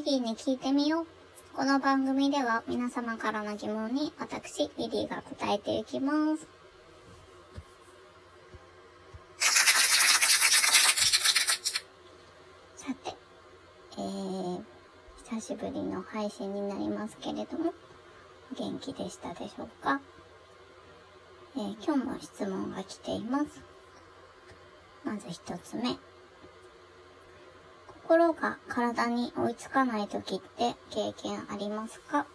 リリーに聞いてみよう。この番組では皆様からの疑問に私、リリーが答えていきます。さて、えー、久しぶりの配信になりますけれども、元気でしたでしょうか、えー、今日も質問が来ています。まず一つ目。心が体に追いつかない時って経験ありますか？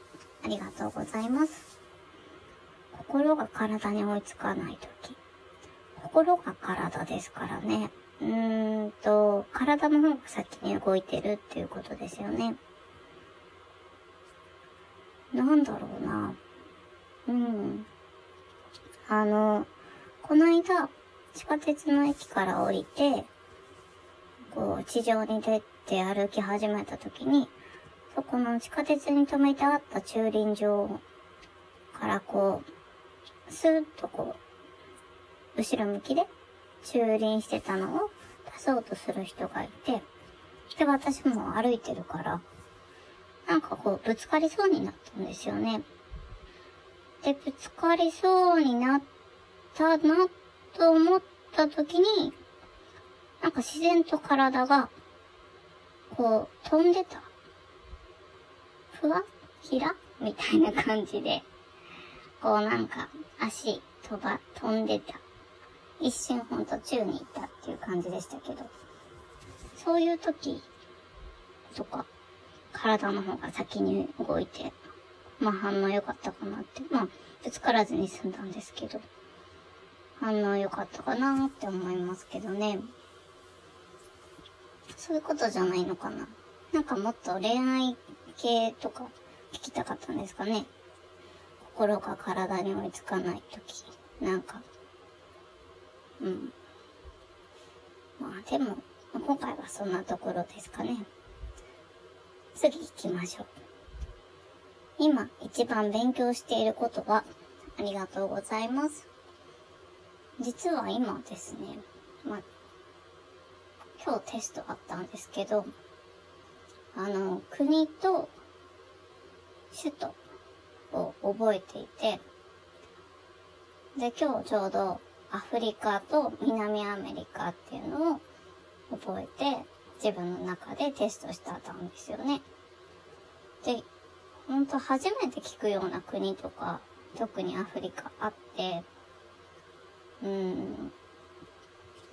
ありがとうございます。心が体に追いつかない時。心が体ですからね。うーんと、体の方が先に動いてるっていうことですよね。なんだろうな。うん。あの、この間、地下鉄の駅から降りて、地上に出て歩き始めた時に、そこの地下鉄に止めてあった駐輪場からこう、スーッとこう、後ろ向きで駐輪してたのを出そうとする人がいて、で、私も歩いてるから、なんかこう、ぶつかりそうになったんですよね。で、ぶつかりそうになったなと思った時に、なんか自然と体が、こう、飛んでた。ふわ？ひら？みたいな感じで、こうなんか、足、飛ば、飛んでた。一瞬ほんと宙に行ったっていう感じでしたけど、そういう時とか、体の方が先に動いて、まあ反応良かったかなって。まあ、ぶつからずに済んだんですけど、反応良かったかなって思いますけどね。そういうことじゃないのかな。なんかもっと恋愛系とか聞きたかったんですかね。心が体に追いつかないとき。なんか。うん。まあでも、今回はそんなところですかね。次行きましょう。今一番勉強していることは、ありがとうございます。実は今ですね、まあ、今日テストあったんですけど、あの、国と首都を覚えていて、で、今日ちょうどアフリカと南アメリカっていうのを覚えて、自分の中でテストしてたんですよね。で、ほんと初めて聞くような国とか、特にアフリカあって、うん、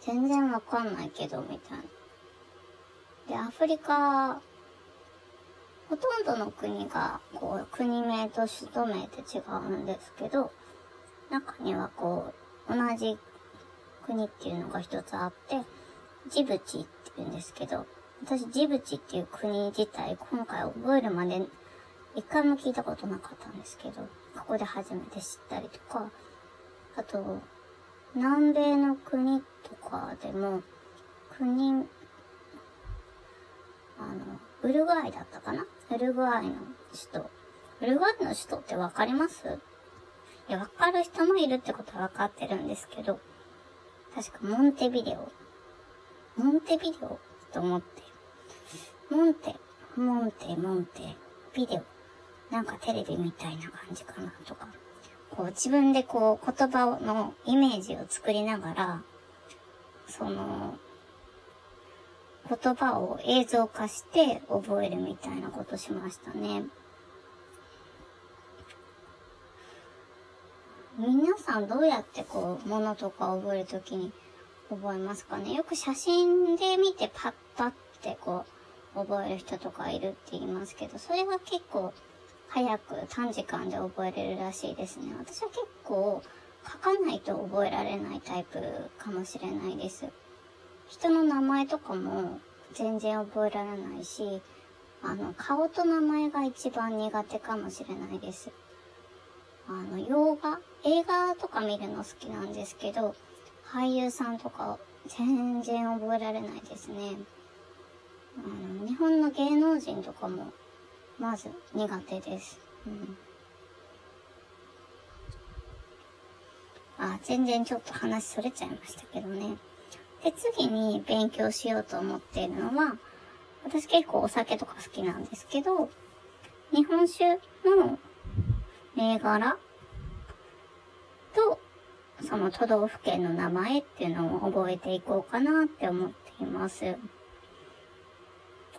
全然わかんないけど、みたいな。で、アフリカ、ほとんどの国が、こう、国名と首都名って違うんですけど、中にはこう、同じ国っていうのが一つあって、ジブチって言うんですけど、私ジブチっていう国自体今回覚えるまで一回も聞いたことなかったんですけど、ここで初めて知ったりとか、あと、南米の国とかでも、国、あの、ウルグアイだったかな？ウルグアイの首都。ウルグアイの首都ってわかります？いや、わかる人もいるってことはわかってるんですけど、確かモンテビデオ。モンテビデオと思って。モンテ、モンテ、モンテ、ビデオ。なんかテレビみたいな感じかなとか。こう自分でこう言葉のイメージを作りながら、その、言葉を映像化して覚えるみたいなことしましたね。皆さんどうやってこう、ものとか覚えるときに覚えますかね？よく写真で見てパッパってこう、覚える人とかいるって言いますけど、それが結構早く短時間で覚えれるらしいですね。私は結構書かないと覚えられないタイプかもしれないです。人の名前とかも全然覚えられないし、あの、顔と名前が一番苦手かもしれないです。あの、洋画映画とか見るの好きなんですけど、俳優さんとか全然覚えられないですね。あの、日本の芸能人とかもまず苦手です。うん。あ、全然ちょっと話それちゃいましたけどね。で、次に勉強しようと思っているのは、私結構お酒とか好きなんですけど、日本酒の銘柄と、その都道府県の名前っていうのを覚えていこうかなって思っています。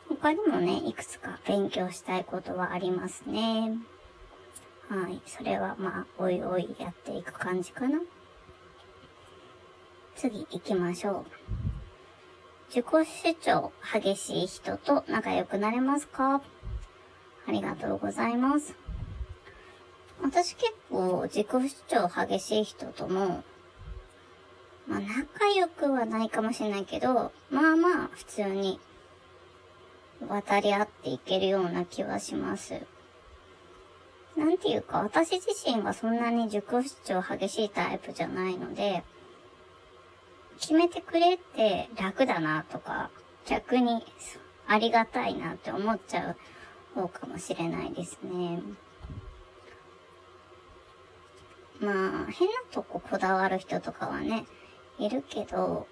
他にもね、いくつか勉強したいことはありますね。はい。それはまあ、おいおいやっていく感じかな。次行きましょう。自己主張激しい人と仲良くなれますか？ありがとうございます。私結構自己主張激しい人とも、まあ仲良くはないかもしれないけど、まあまあ普通に渡り合っていけるような気はします。なんていうか、私自身がそんなに自己主張激しいタイプじゃないので、決めてくれって楽だなとか、逆にありがたいなって思っちゃう方かもしれないですね。まあ、変なとここだわる人とかはね、いるけど、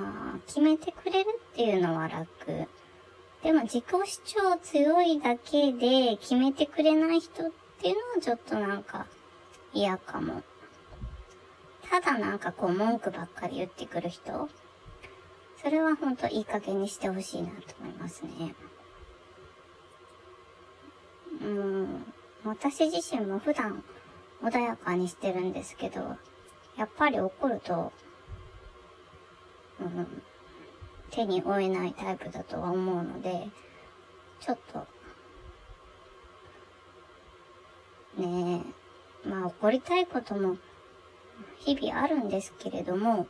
まあ、決めてくれるっていうのは楽。でも自己主張強いだけで決めてくれない人っていうのはちょっとなんか嫌かも。ただなんかこう文句ばっかり言ってくる人それはほんといい加減にしてほしいなと思いますね。うん。私自身も普段穏やかにしてるんですけど、やっぱり怒ると、うん、手に負えないタイプだとは思うので、ちょっと、ねえ、まあ怒りたいことも日々あるんですけれども、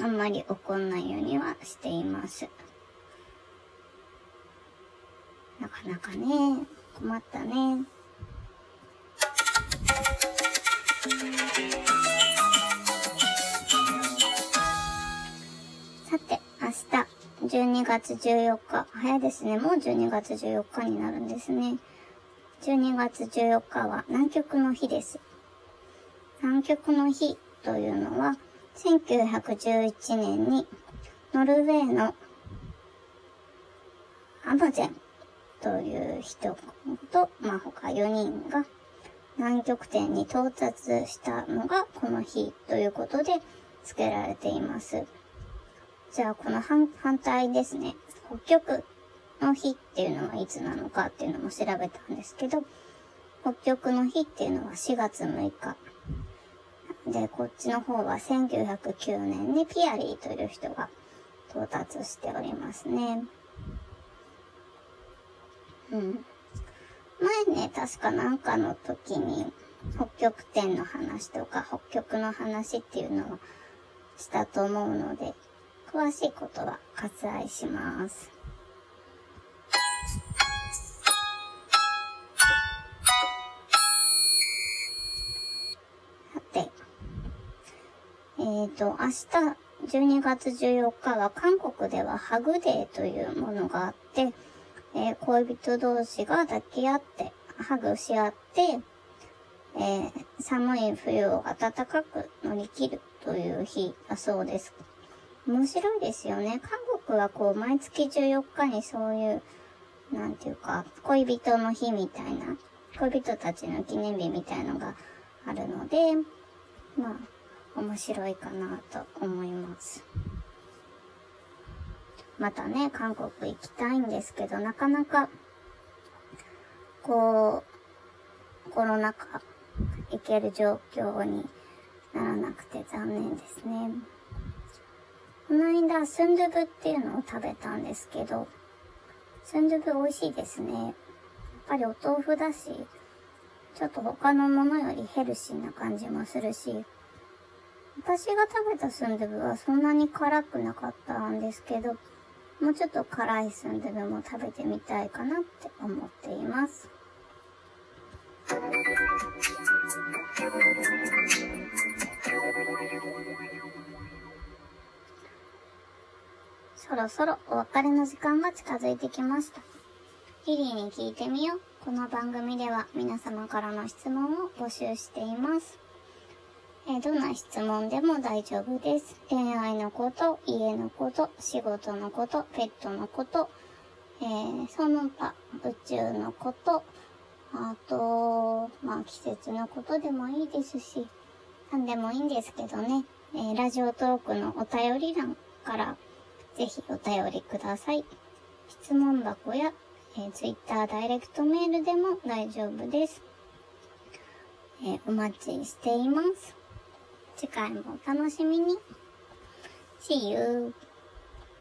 あんまり怒んないようにはしています。なかなかね、困ったね。12月14日。早いですね。もう12月14日になるんですね。12月14日は南極の日です。南極の日というのは、1911年にノルウェーのアマゼンという人と、まあ、他4人が南極点に到達したのがこの日ということで付けられています。じゃあ、この反反対ですね。北極の日っていうのはいつなのかっていうのも調べたんですけど、北極の日っていうのは4月6日。で、こっちの方は1909年にピアリーという人が到達しておりますね。うん。前ね、確かなんかの時に、北極点の話とか、北極の話っていうのをしたと思うので、詳しいことは割愛します。さて、えっ、ー、と、明日12月14日は韓国ではハグデーというものがあって、えー、恋人同士が抱き合って、ハグし合って、えー、寒い冬を暖かく乗り切るという日だそうです。面白いですよね。韓国はこう、毎月14日にそういう、なんていうか、恋人の日みたいな、恋人たちの記念日みたいのがあるので、まあ、面白いかなと思います。またね、韓国行きたいんですけど、なかなか、こう、コロナ禍、行ける状況にならなくて残念ですね。この間、スンドゥブっていうのを食べたんですけど、スンドゥブ美味しいですね。やっぱりお豆腐だし、ちょっと他のものよりヘルシーな感じもするし、私が食べたスンドゥブはそんなに辛くなかったんですけど、もうちょっと辛いスンドゥブも食べてみたいかなって思っています。そろそろお別れの時間が近づいてきました。リリーに聞いてみよう。この番組では皆様からの質問を募集しています。えどんな質問でも大丈夫です。恋愛のこと、家のこと、仕事のこと、ペットのこと、えーその他、宇宙のこと、あと、まあ季節のことでもいいですし、なんでもいいんですけどね、えーラジオトークのお便り欄からぜひお便りください。質問箱や、えー、Twitter ダイレクトメールでも大丈夫です。えーお待ちしています。次回もお楽しみに。See you!